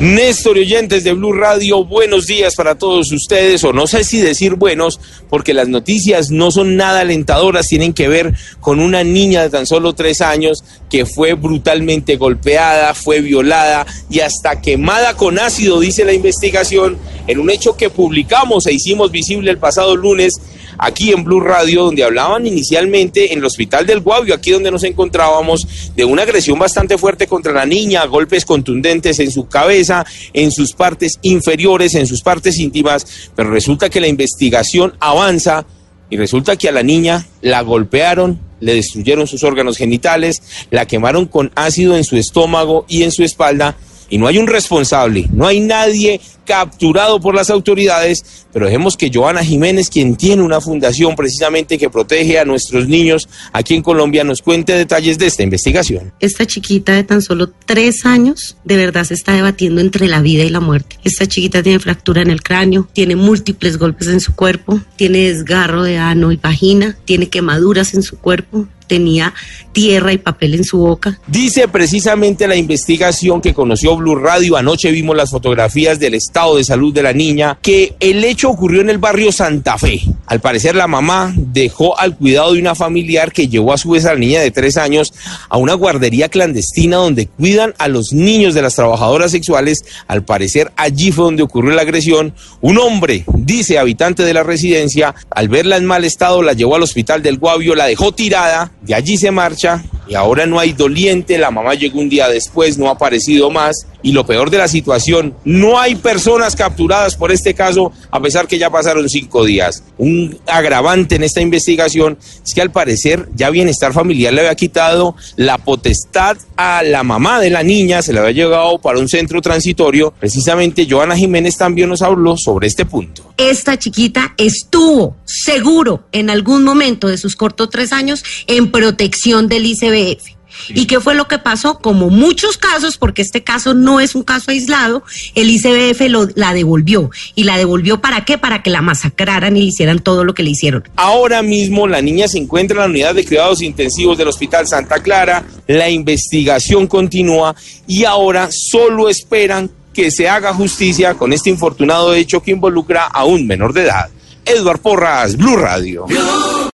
Néstor oyentes de Blue Radio, buenos días para todos ustedes, o no sé si decir buenos, porque las noticias no son nada alentadoras, tienen que ver con una niña de tan solo tres años que fue brutalmente golpeada, fue violada y hasta quemada con ácido, dice la investigación, en un hecho que publicamos e hicimos visible el pasado lunes aquí en Blue Radio, donde hablaban inicialmente en el hospital del Guavio, aquí donde nos encontrábamos, de una agresión bastante fuerte contra la niña, golpes contundentes en su cabeza, en sus partes inferiores, en sus partes íntimas, pero resulta que la investigación avanza y resulta que a la niña la golpearon, le destruyeron sus órganos genitales, la quemaron con ácido en su estómago y en su espalda y no hay un responsable, no hay nadie capturado por las autoridades, pero dejemos que Joana Jiménez, quien tiene una fundación precisamente que protege a nuestros niños aquí en Colombia, nos cuente detalles de esta investigación. Esta chiquita de tan solo tres años de verdad se está debatiendo entre la vida y la muerte. Esta chiquita tiene fractura en el cráneo, tiene múltiples golpes en su cuerpo, tiene desgarro de ano y vagina, tiene quemaduras en su cuerpo, tenía tierra y papel en su boca. Dice precisamente la investigación que conoció Blue Radio, anoche vimos las fotografías del estado de salud de la niña, que el hecho ocurrió en el barrio Santa Fe. Al parecer la mamá dejó al cuidado de una familiar que llevó a su vez a la niña de tres años a una guardería clandestina donde cuidan a los niños de las trabajadoras sexuales. Al parecer allí fue donde ocurrió la agresión. Un hombre, dice habitante de la residencia, al verla en mal estado la llevó al hospital del Guavio, la dejó tirada de allí se marcha y ahora no hay doliente, la mamá llegó un día después, no ha aparecido más y lo peor de la situación, no hay personas capturadas por este caso a pesar que ya pasaron cinco días. Un agravante en esta investigación es que al parecer ya Bienestar Familiar le había quitado la potestad a la mamá de la niña, se le había llegado para un centro transitorio. Precisamente Joana Jiménez también nos habló sobre este punto. Esta chiquita estuvo seguro en algún momento de sus cortos tres años en protección del ICBF. ¿Y qué fue lo que pasó? Como muchos casos, porque este caso no es un caso aislado, el ICBF lo, la devolvió. ¿Y la devolvió para qué? Para que la masacraran y le hicieran todo lo que le hicieron. Ahora mismo la niña se encuentra en la unidad de cuidados intensivos del Hospital Santa Clara, la investigación continúa y ahora solo esperan que se haga justicia con este infortunado hecho que involucra a un menor de edad. Edward Porras, Blue Radio.